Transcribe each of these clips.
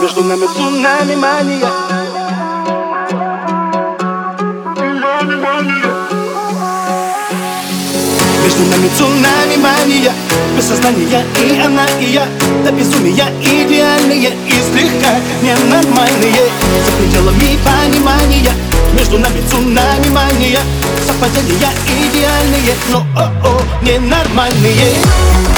Между нами цунами мания. Между нами цунами мания. Без сознания и она, и я. До безумия идеальные И слегка ненормальные. За пределами понимания. Между нами цунами мания. Совпадения идеальные Но о-о, ненормальные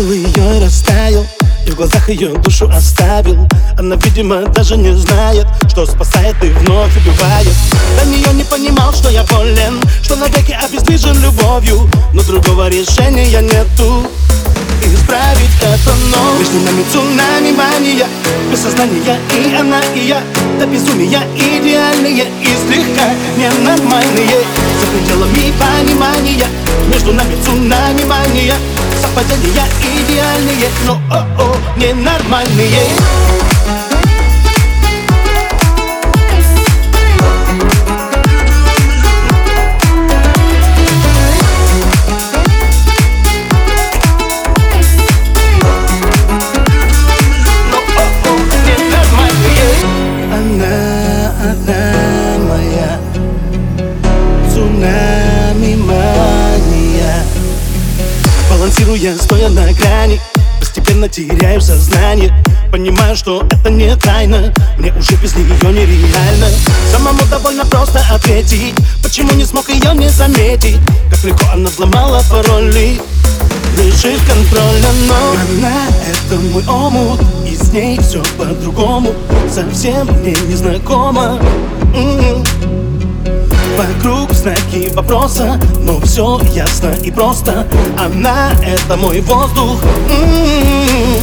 Увидел ее растаял И в глазах ее душу оставил. Она, видимо, даже не знает Что спасает и вновь убивает. До нее не понимал, что я болен Что навеки обездвижен любовью Но другого решения нету. Исправить это, но Между нами цунами мания Без сознания и она, и я До безумия идеальные И слегка ненормальные. За пределами понимания Между нами цунами мания Совпадения идеальные Но о-о, ненормальные Балансируя, стоя на грани. Постепенно теряю сознание Понимаю, что это не тайна. Мне уже без нее нереально. Самому довольно просто ответить Почему не смог ее не заметить. Как легко она взломала пароли Лишив контроля, но Она — это мой омут И с ней все по-другому. Совсем мне незнакомо М-м. Вокруг знаки вопроса, но все ясно и просто. Она — это мой воздух. М-м-м.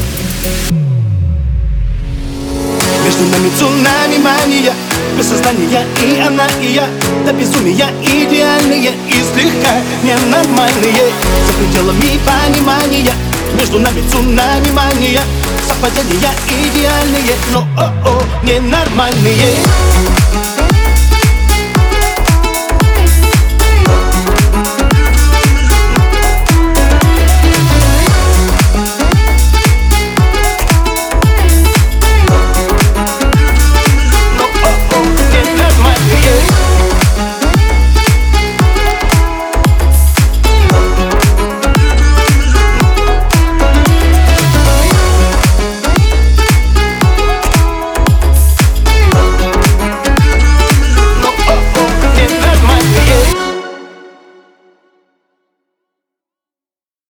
Между нами цунами мания. Без сознания и она, и я До безумия идеальные И слегка ненормальные. За пределами понимания. Между нами цунами мания. Совпадения идеальные Но о-о, ненормальные